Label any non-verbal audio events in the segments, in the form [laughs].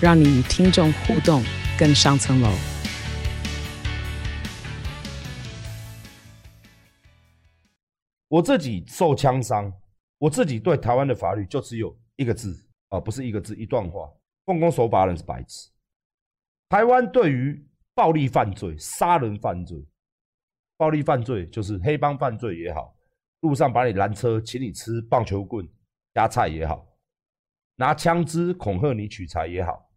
让你与听众互动更上层楼。我自己受枪伤，我自己对台湾的法律就只有一个字啊，不是一个字，一段话：奉公守法的人是白痴。台湾对于暴力犯罪、杀人犯罪、暴力犯罪就是黑帮犯罪也好，路上把你拦车，请你吃棒球棍夹菜也好，拿枪支恐吓你取财也好，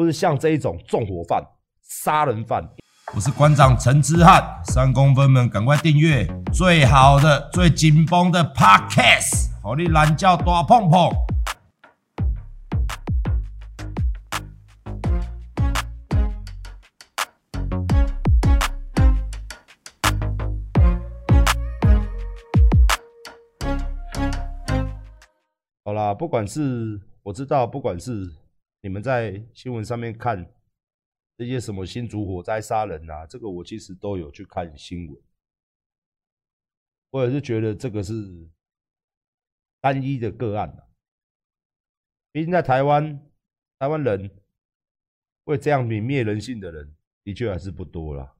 或是像这一种纵火犯、杀人犯。我是馆长陈之汉，三公分们赶快订阅最好的、最紧绷的 Podcast，好你懒觉大碰碰。好啦，不管是我知道，不管是你们在新闻上面看。这些什么新竹火灾杀人啊，这个我其实都有去看新闻，我也是觉得这个是单一的个案啊。毕竟在台湾，台湾人会这样泯灭人性的人的确还是不多了。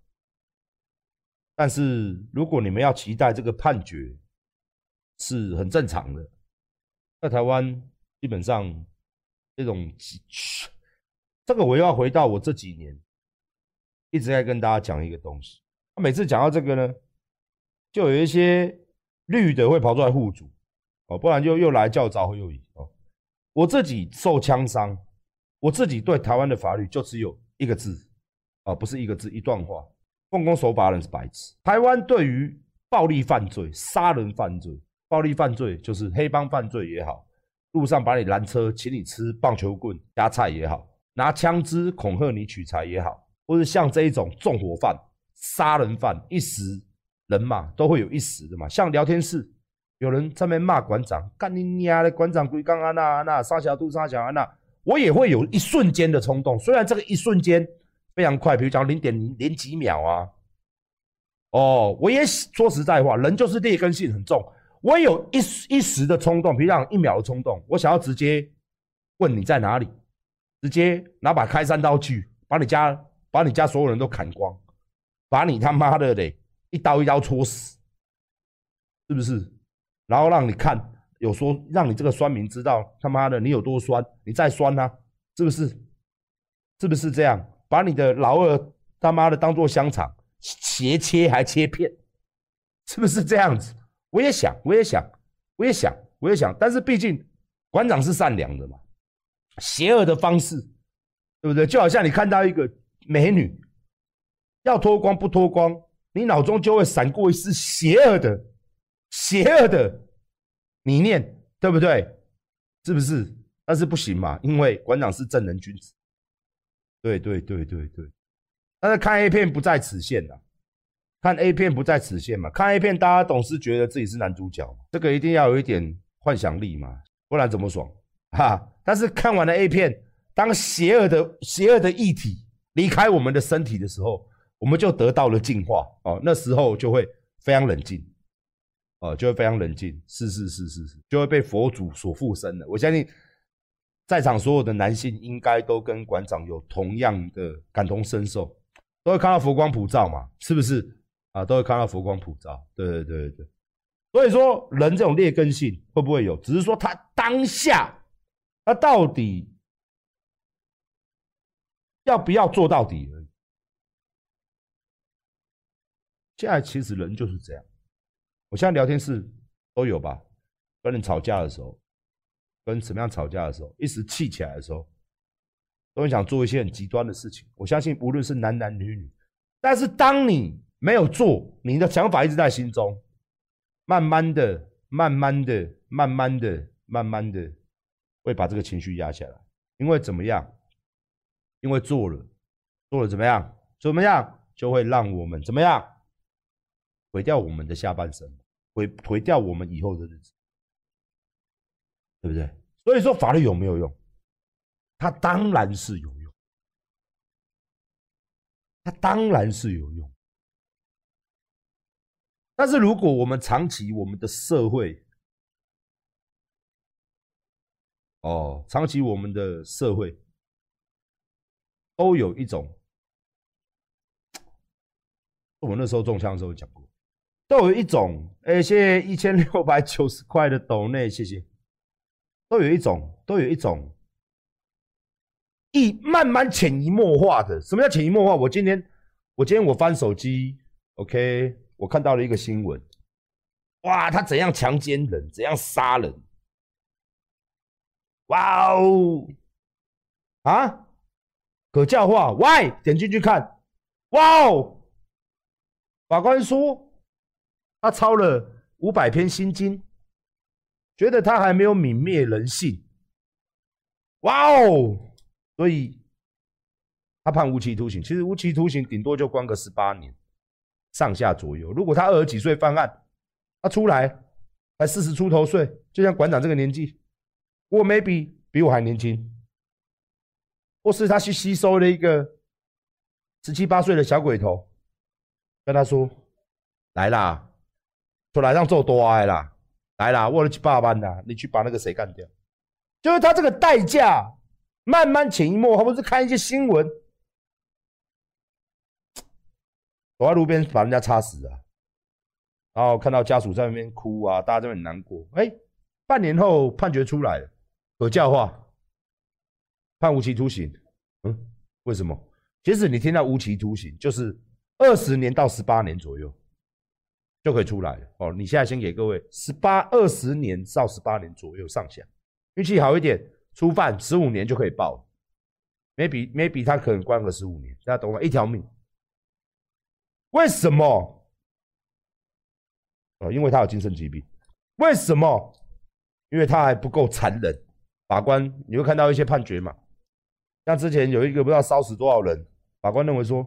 但是如果你们要期待这个判决是很正常的，在台湾基本上这种。这个我要回到我这几年一直在跟大家讲一个东西。每次讲到这个呢，就有一些绿的会跑出来护主哦，不然就又来叫找又赢哦。我自己受枪伤，我自己对台湾的法律就只有一个字啊，不是一个字，一段话：奉公守法的人是白痴。台湾对于暴力犯罪、杀人犯罪、暴力犯罪就是黑帮犯罪也好，路上把你拦车，请你吃棒球棍加菜也好。拿枪支恐吓你取财也好，或者像这一种纵火犯、杀人犯，一时人嘛都会有一时的嘛。像聊天室有人在那骂馆长，干你娘的馆长归刚安娜安娜沙小杜杀小安娜，我也会有一瞬间的冲动。虽然这个一瞬间非常快，比如讲零点零几秒啊。哦，我也说实在话，人就是劣根性很重。我有一一时的冲动，比如讲一秒的冲动，我想要直接问你在哪里。直接拿把开山刀去把你家把你家所有人都砍光，把你他妈的嘞一刀一刀戳死，是不是？然后让你看有说让你这个酸民知道他妈的你有多酸，你再酸啊，是不是？是不是这样？把你的老二他妈的当做香肠斜切还切片，是不是这样子？我也想，我也想，我也想，我也想，但是毕竟馆长是善良的嘛。邪恶的方式，对不对？就好像你看到一个美女要脱光不脱光，你脑中就会闪过一丝邪恶的、邪恶的理念，对不对？是不是？但是不行嘛，因为馆长是正人君子。对对对对对。但是看 A 片不在此限呐，看 A 片不在此限嘛。看 A 片，大家总是觉得自己是男主角，这个一定要有一点幻想力嘛，不然怎么爽？哈。但是看完了 A 片，当邪恶的邪恶的异体离开我们的身体的时候，我们就得到了净化哦。那时候就会非常冷静，哦，就会非常冷静，是是是是是，就会被佛祖所附身了。我相信在场所有的男性应该都跟馆长有同样的感同身受，都会看到佛光普照嘛，是不是啊？都会看到佛光普照，对对对对对。所以说，人这种劣根性会不会有？只是说他当下。他到底要不要做到底而已？现在其实人就是这样。我现在聊天室都有吧，跟人吵架的时候，跟什么样吵架的时候，一时气起来的时候，都会想做一些很极端的事情。我相信无论是男男女女，但是当你没有做，你的想法一直在心中，慢慢的、慢慢的、慢慢的、慢慢的。会把这个情绪压下来，因为怎么样？因为做了，做了怎么样？怎么样就会让我们怎么样毁掉我们的下半生，毁毁掉我们以后的日子，对不对？所以说法律有没有用？它当然是有用，它当然是有用。但是如果我们长期我们的社会，哦，长期我们的社会都有一种，[tsk] 我那时候中枪的时候讲过，都有一种，哎，谢谢一千六百九十块的斗内，谢谢，都有一种，都有一种，一慢慢潜移默化的。什么叫潜移默化？我今天，我今天我翻手机，OK，我看到了一个新闻，哇，他怎样强奸人，怎样杀人。哇哦！啊，可教化？Why？点进去看，哇哦！法官说他抄了五百篇心经，觉得他还没有泯灭人性。哇哦！所以他判无期徒刑。其实无期徒刑顶多就关个十八年上下左右。如果他二十几岁犯案，他出来才四十出头岁，就像馆长这个年纪。我 maybe 比我还年轻，或是他去吸收了一个十七八岁的小鬼头，跟他说：“来啦，出来让做多爱啦，来啦，我了去八班啦，你去把那个谁干掉。”就是他这个代价慢慢潜移默化，或是看一些新闻，走在路边把人家插死啊，然后看到家属在那边哭啊，大家都很难过。哎，半年后判决出来了。可教化，判无期徒刑。嗯，为什么？其实你听到无期徒刑，就是二十年到十八年左右就可以出来了。哦，你现在先给各位十八、二十年到十八年左右上下，运气好一点，初犯十五年就可以报。maybe maybe 他可能关个十五年，大家懂吗？一条命。为什么？哦，因为他有精神疾病。为什么？因为他还不够残忍。法官，你会看到一些判决嘛？像之前有一个不知道烧死多少人，法官认为说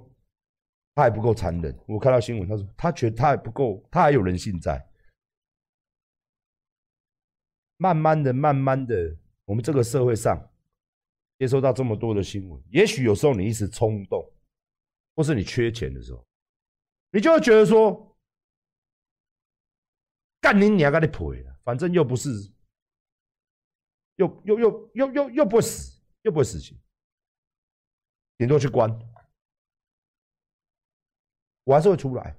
他还不够残忍。我看到新闻，他说他觉得他还不够，他还有人性在。慢慢的、慢慢的，我们这个社会上接收到这么多的新闻，也许有时候你一时冲动，或是你缺钱的时候，你就会觉得说，干你娘个的赔了，反正又不是。又又又又又又不会死，又不会死刑，顶多去关，我还是会出来，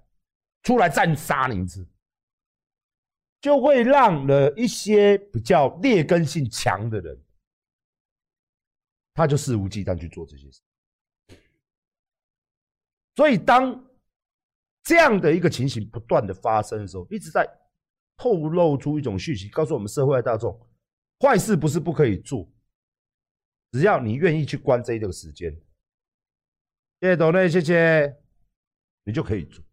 出来再杀你一次，就会让了一些比较劣根性强的人，他就肆无忌惮去做这些事。所以当这样的一个情形不断的发生的时候，一直在透露出一种讯息，告诉我们社会大众。坏事不是不可以做，只要你愿意去关这一个时间，谢谢董内，谢谢，你就可以做。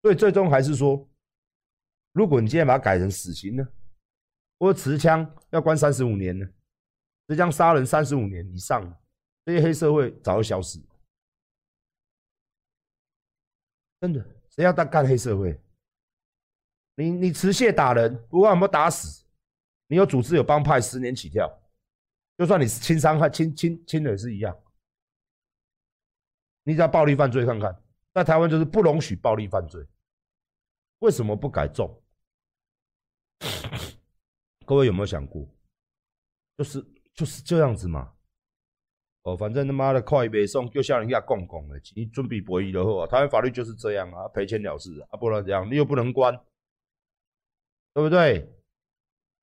所以最终还是说，如果你今天把它改成死刑呢，或者持枪要关三十五年呢，持枪杀人三十五年以上，这些黑社会早就消失。真的，谁要当干黑社会？你你持械打人，不管有没有打死。你有组织有帮派，十年起跳，就算你是轻伤害、轻轻轻的也是一样。你只要暴力犯罪看看，在台湾就是不容许暴力犯罪。为什么不改重？[coughs] 各位有没有想过？就是就是这样子嘛。哦，反正他妈的快别送，就像人家讲讲的，你准备博弈的话，台湾法律就是这样啊，赔钱了事啊，不然这样你又不能关，对不对？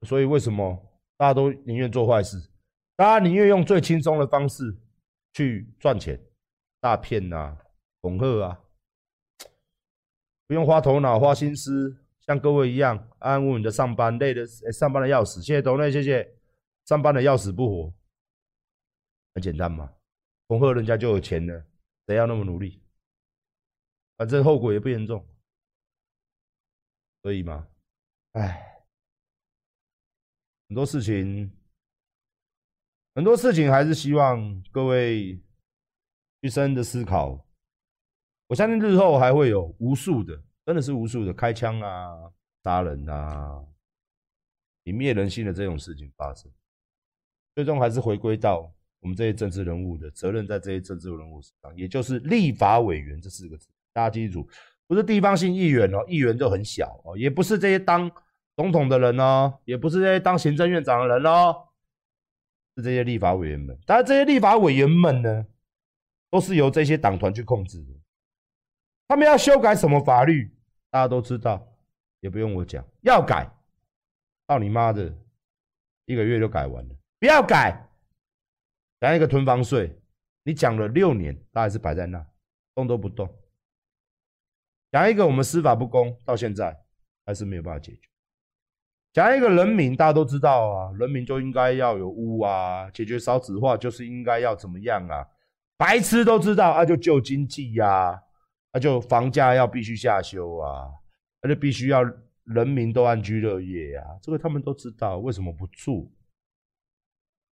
所以为什么大家都宁愿做坏事？大家宁愿用最轻松的方式去赚钱，诈骗啊、恐吓啊，不用花头脑、花心思，像各位一样安安稳稳的上班，累的、上班的要死。谢谢董内，谢谢上班的要死不活，很简单嘛，恐吓人家就有钱了，谁要那么努力？反正后果也不严重，所以嘛？唉。很多事情很多事情还是希望各位去深的思考。我相信日后还会有无数的，真的是无数的开枪啊、杀人啊、泯灭人性的这种事情发生。最终还是回归到我们这些政治人物的责任，在这些政治人物身上，也就是立法委员这四个字，大家记住，不是地方性议员哦，议员就很小哦，也不是这些当总统的人哦，也不是这些当行政院长的人哦，是这些立法委员们。当然，这些立法委员们呢，都是由这些党团去控制的。他们要修改什么法律，大家都知道，也不用我讲。要改，到你妈的，一个月就改完了。不要改，讲一个囤房税，你讲了六年，他还是摆在那，动都不动。讲一个我们司法不公，到现在还是没有办法解决。讲一个人民，大家都知道啊，人民就应该要有屋啊，解决少子化就是应该要怎么样啊？白痴都知道啊，就救经济呀。那就房价要必须下修啊，那就必须要人民都安居乐业啊，这个他们都知道，为什么不做？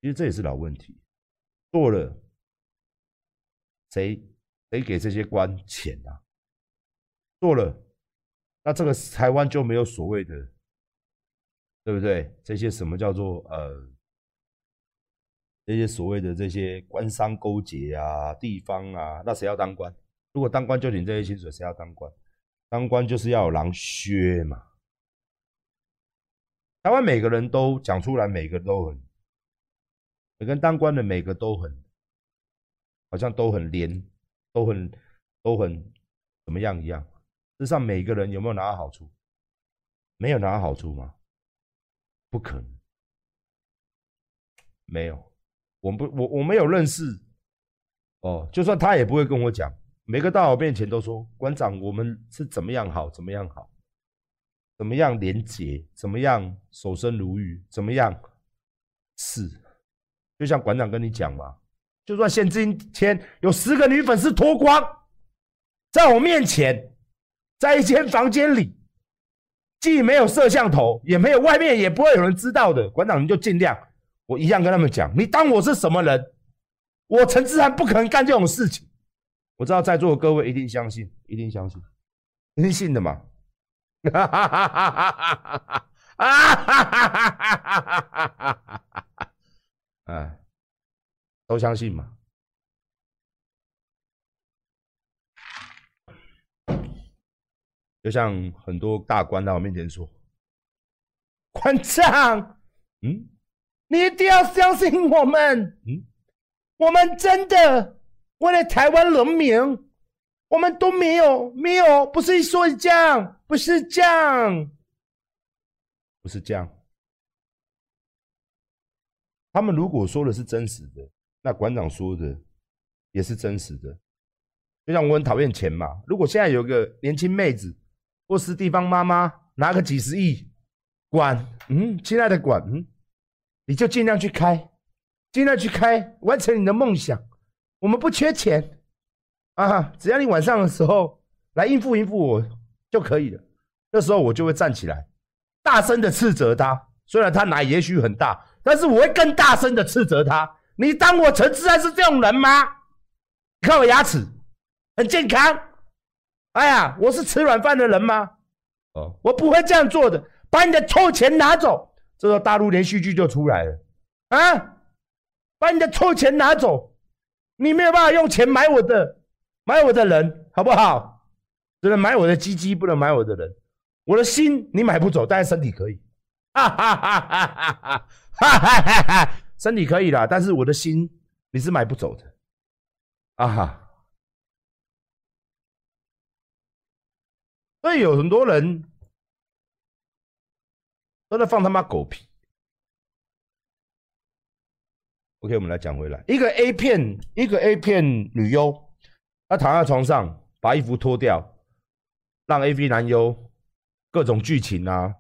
其实这也是老问题，做了，谁谁给这些官钱啊？做了，那这个台湾就没有所谓的，对不对？这些什么叫做呃，这些所谓的这些官商勾结啊，地方啊，那谁要当官？如果当官就领这些薪水，谁要当官？当官就是要有狼靴嘛。台湾每个人都讲出来，每个人都很，每个人当官的每个都很，好像都很廉，都很都很怎么样一样。事实上，每个人有没有拿到好处？没有拿到好处吗？不可能，没有。我不，我我没有认识。哦，就算他也不会跟我讲。每个到我面前都说：“馆长，我们是怎么样好，怎么样好，怎么样廉洁，怎么样守身如玉，怎么样？是，就像馆长跟你讲吧就算现今天有十个女粉丝脱光在我面前在一间房间里既没有摄像头也没有外面也不会有人知道的。馆长你就尽量我一样跟他们讲你当我是什么人我陈志涵不可能干这种事情。我知道在座的各位一定相信一定相信你信的嘛。哈哈哈哈哈哈哈哈啊哈哈哈哈哈哈哈哈哈哈哈哈哎，都相信嘛？就像很多大官在我面前说：“馆长，嗯，你一定要相信我们，嗯，我们真的。”为了台湾人民，我们都没有没有，不是说这样，不是这样，不是这样。他们如果说的是真实的，那馆长说的也是真实的。就像我很讨厌钱嘛，如果现在有个年轻妹子或是地方妈妈拿个几十亿，馆，嗯，亲爱的馆，嗯，你就尽量去开，尽量去开，完成你的梦想。我们不缺钱啊，只要你晚上的时候来应付应付我就可以了。那时候我就会站起来，大声的斥责他。虽然他奶也许很大，但是我会更大声的斥责他。你当我陈志安是这种人吗？你看我牙齿很健康。哎呀，我是吃软饭的人吗？哦，我不会这样做的。把你的臭钱拿走，这时候大陆连续剧就出来了啊！把你的臭钱拿走。你没有办法用钱买我的，买我的人，好不好？只能买我的鸡鸡，不能买我的人。我的心你买不走，但是身体可以。哈哈哈哈哈哈！哈哈哈哈！身体可以啦，但是我的心你是买不走的。啊哈！所以有很多人都在放他妈狗屁。OK，我们来讲回来，一个 A 片，一个 A 片女优，她躺在床上，把衣服脱掉，让 AV 男优各种剧情啊，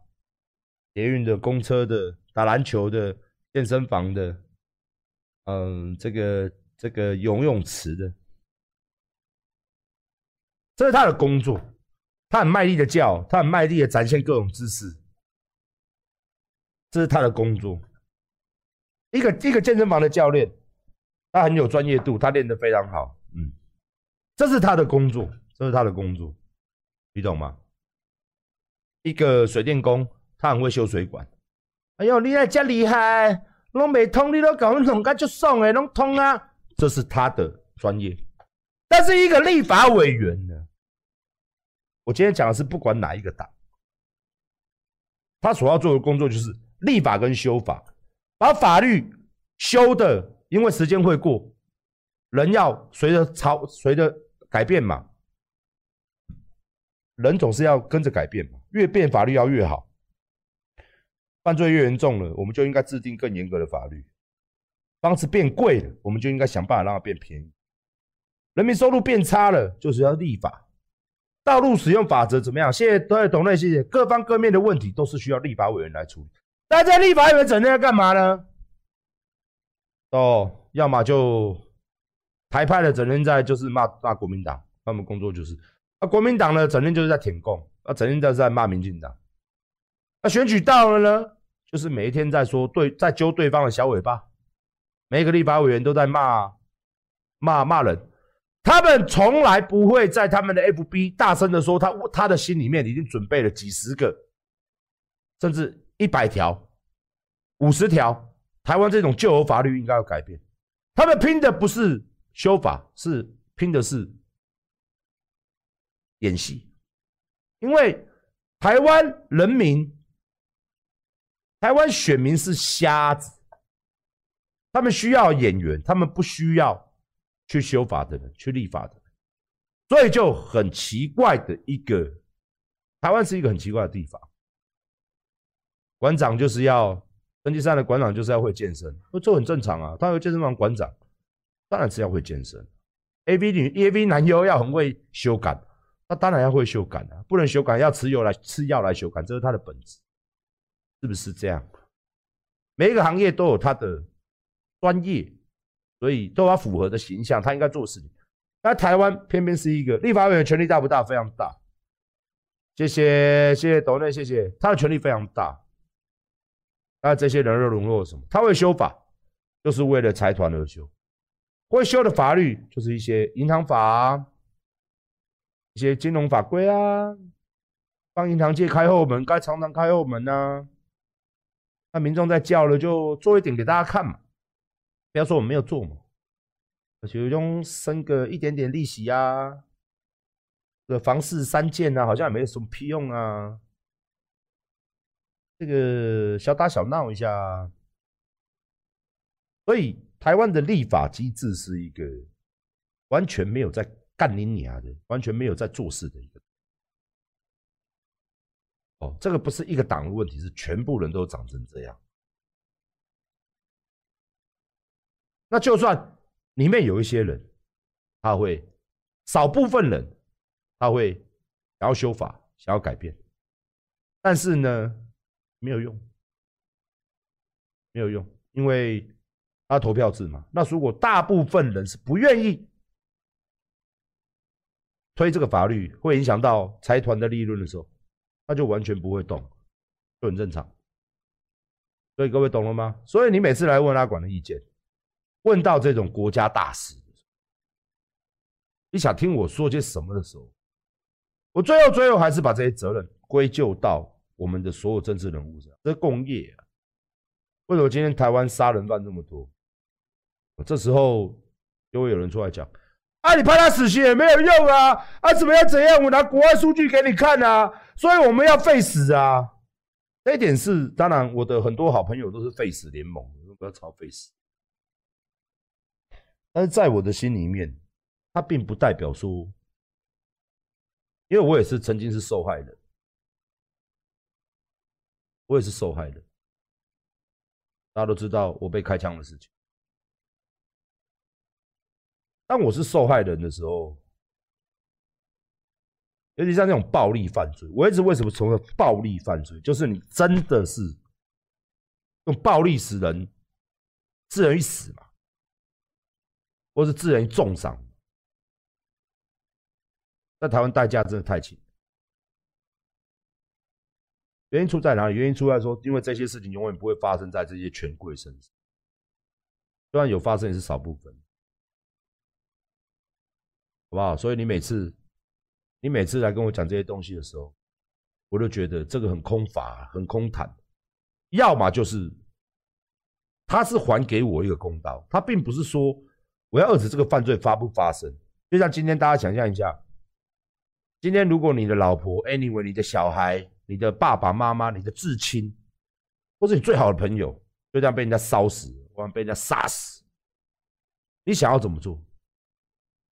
捷运的、公车的、打篮球的、健身房的，嗯，这个这个游泳池的，这是他的工作，他很卖力的叫，他很卖力的展现各种姿势，这是他的工作。一个一个健身房的教练，他很有专业度，他练得非常好，嗯，这是他的工作，这是他的工作，你懂吗？一个水电工，他很会修水管。哎呦，你那这厉害，拢没通，你都搞弄弄，干就爽诶，拢通啊！这是他的专业。但是一个立法委员呢，我今天讲的是不管哪一个党，他所要做的工作就是立法跟修法，把法律修的，因为时间会过，人要随着朝随着改变嘛。人总是要跟着改变嘛，越变法律要越好。犯罪越严重了，我们就应该制定更严格的法律。房子变贵了，我们就应该想办法让它变便宜。人民收入变差了，就是要立法。道路使用法则怎么样？谢谢各位董内，谢谢各方各面的问题都是需要立法委员来处理。大家立法委员整天要干嘛呢？哦，要么就台派的整天在就是骂骂国民党，他们工作就是。啊，国民党呢，整天就是在舔共，啊，整天就是在骂民进党。那选举到了呢，就是每一天在说对，在揪对方的小尾巴。每一个立法委员都在骂骂骂人，他们从来不会在他们的 FB 大声的说他他的心里面已经准备了几十个，甚至一百条、五十条，台湾这种旧有法律应该要改变。他们拼的不是修法，是拼的是。演习，因为台湾人民、台湾选民是瞎子，他们需要演员，他们不需要去修法的人、去立法的人，所以就很奇怪的一个，台湾是一个很奇怪的地方。馆长就是要登记上的馆长就是要会健身，这很正常啊。他有健身房馆长，当然是要会健身。AV 女、AV 男优要很会修改。那当然要会修改啊，不能修改，要吃药来吃药来修改，这是他的本质，是不是这样？每一个行业都有他的专业，所以都要符合的形象，他应该做事情。那台湾偏偏是一个立法委员权力大不大？非常大。谢谢谢谢董内，谢谢他的权力非常大。那这些人又沦落什么？他会修法，就是为了财团而修；会修的法律，就是一些银行法啊。一些金融法规啊，帮银行界开后门，该常常开后门啊。那民众在叫了，就做一点给大家看嘛，不要说我们没有做嘛。而且用生个一点点利息啊，这房市三件啊，好像也没有什么屁用啊。这个小打小闹一下，所以台湾的立法机制是一个完全没有在。干你娘的，完全没有在做事的一个。哦，这个不是一个党的问题，是全部人都长成这样。那就算里面有一些人，他会少部分人，他会想要修法，想要改变，但是呢，没有用，没有用，因为他投票制嘛。那如果大部分人是不愿意。推这个法律会影响到财团的利润的时候，那就完全不会动，就很正常。所以各位懂了吗？所以你每次来问阿管的意见，问到这种国家大事，你想听我说些什么的时候，我最后最后还是把这些责任归咎到我们的所有政治人物上。这是共业啊！为什么今天台湾杀人犯这么多？这时候就会有人出来讲。啊！你判他死刑也没有用啊！啊，怎么样？怎样？我拿国外数据给你看啊！所以我们要废死啊！这一点是当然，我的很多好朋友都是废死联盟，不要吵废死。但是在我的心里面，它并不代表说，因为我也是曾经是受害人，我也是受害人。大家都知道我被开枪的事情。当我是受害人的时候，尤其像那种暴力犯罪，我一直为什么从暴力犯罪？就是你真的是用暴力使人致人于死嘛，或是致人于重伤，在台湾代价真的太轻。原因出在哪里？原因出在说，因为这些事情永远不会发生在这些权贵身上。虽然有发生，也是少部分，不好？所以你每次，你每次来跟我讲这些东西的时候，我都觉得这个很空乏，很空谈。要么就是他是还给我一个公道，他并不是说我要遏制这个犯罪发不发生。就像今天大家想象一下，今天如果你的老婆，anyway，你的小孩，你的爸爸妈妈，你的至亲，或是你最好的朋友，就这样被人家烧死，或者被人家杀死，你想要怎么做？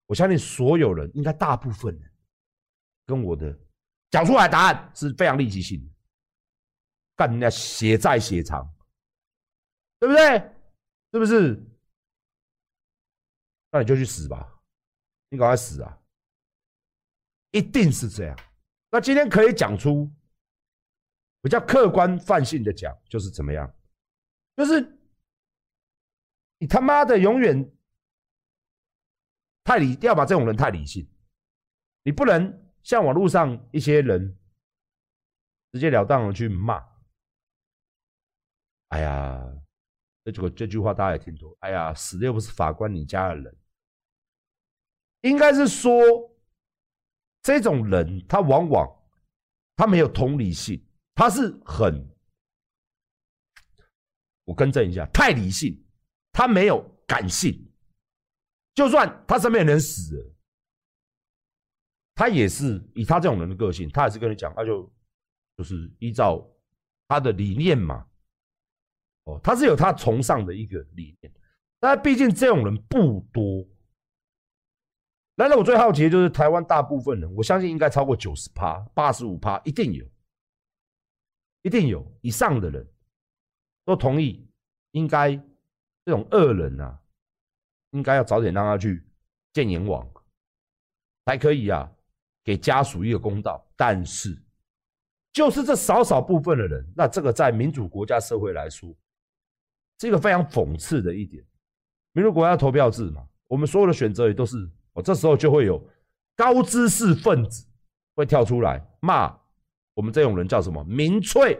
我相信所有人，应该大部分人，跟我的讲出来答案是非常立即性的，干人家血债血偿，对不对？是不是？那你就去死吧，你赶快死啊！一定是这样。那今天可以讲出比较客观泛性的讲，就是怎么样？就是你他妈的永远太理，要把这种人太理性，你不能。像网络上一些人直截了当的去骂，哎呀，这句这句话大家也听多。哎呀，死的又不是法官你家的人，应该是说这种人他往往他没有同理心，他是很，我更正一下，太理性，他没有感性，就算他身边人死了。他也是以他这种人的个性，他也是跟你讲，他就就是依照他的理念嘛。哦，他是有他崇尚的一个理念，但毕竟这种人不多。来了，我最好奇的就是台湾大部分人，我相信应该超过九十趴、八十五趴，一定有，一定有以上的人都同意，应该这种恶人啊，应该要早点让他去见阎王，才可以啊。给家属一个公道，但是就是这少少部分的人，那这个在民主国家社会来说，是一个非常讽刺的一点。民主国家投票制嘛，我们所有的选择也都是哦，这时候就会有高知识分子会跳出来骂我们这种人叫什么民粹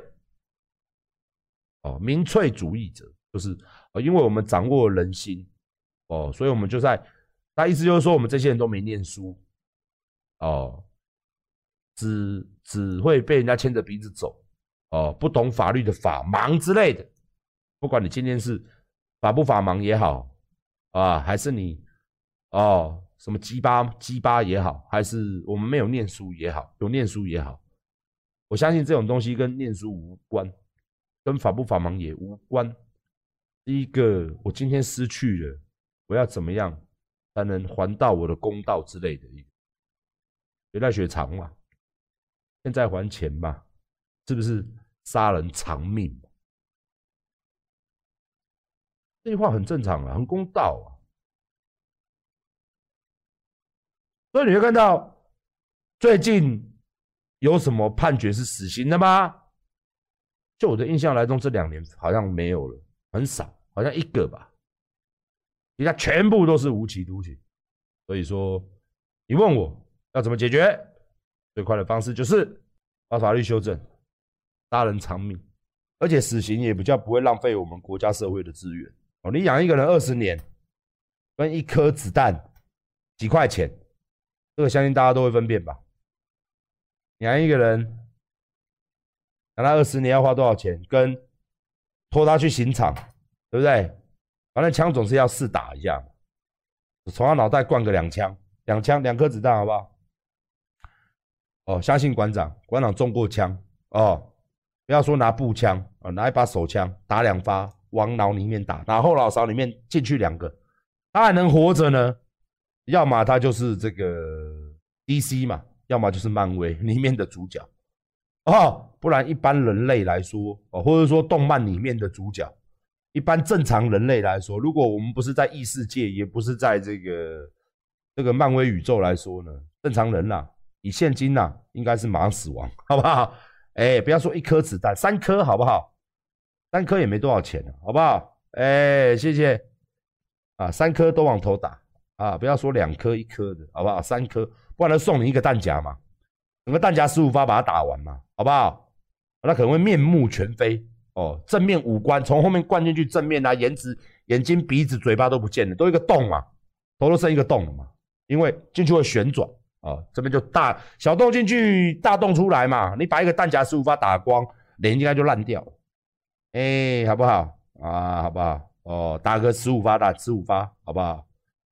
哦，民粹主义者，就是因为我们掌握人心哦，所以我们就在，他意思就是说我们这些人都没念书。哦，只只会被人家牵着鼻子走，哦，不懂法律的法盲之类的。不管你今天是法不法盲也好，啊，还是你哦什么鸡巴鸡巴也好，还是我们没有念书也好，有念书也好，我相信这种东西跟念书无关，跟法不法盲也无关。第一个，我今天失去了，我要怎么样才能还到我的公道之类的？别在血偿嘛，现在还钱嘛，是不是杀人偿命？这句话很正常啊，很公道啊。所以你会看到最近有什么判决是死刑的吗？就我的印象来中，这两年好像没有了，很少，好像一个吧。其他全部都是无期徒刑。所以说，你问我。要怎么解决？最快的方式就是把法律修正，杀人偿命，而且死刑也比较不会浪费我们国家社会的资源哦。你养一个人二十年，跟一颗子弹几块钱，这个相信大家都会分辨吧？养一个人养他二十年要花多少钱？跟拖他去刑场，对不对？反正枪总是要试打一下，从他脑袋灌个两枪，两枪两颗子弹，好不好？哦，相信馆长，馆长中过枪哦，不要说拿步枪啊，拿一把手枪打两发，往脑里面打，然后脑勺里面进去两个，他还能活着呢。要么他就是这个 DC 嘛，要么就是漫威 [laughs] 里面的主角哦，不然一般人类来说哦，或者说动漫里面的主角，一般正常人类来说，如果我们不是在异世界，也不是在这个这个漫威宇宙来说呢，正常人呐。以现金呐、啊，应该是马上死亡，好不好？哎、不要说一颗子弹，三颗好不好？三颗也没多少钱，好不好？哎、谢谢。啊，三颗都往头打啊！不要说两颗一颗的，好不好？三颗，不然他送你一个弹夹嘛，整个弹夹十五发把它打完嘛，好不好？那可能会面目全非哦，正面五官从后面灌进去，正面啊，颜值、眼睛、鼻子、嘴巴都不见了，都一个洞嘛，头都剩一个洞了嘛，因为进去会旋转啊，这边就大小洞进去，大洞出来嘛，你把一个弹夹十五发打光，脸应该就烂掉了，哎、好不好啊？好不好？哦，打个十五发，打十五发，好不好？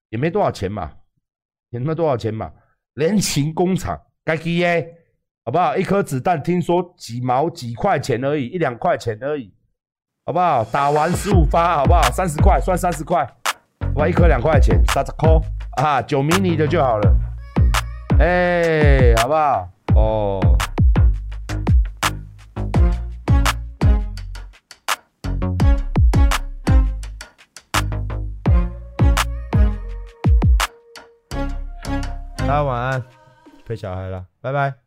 也没多少钱嘛，也没多少钱嘛，联勤工厂该给耶。好不好？一颗子弹听说几毛几块钱而已，一两块钱而已，好不好？打完十五发，好不好？三十块算三十块，哇，一颗两块钱，三十块啊，九迷你的就好了，哎、好不好？哦，大家晚安，陪小孩了，拜拜。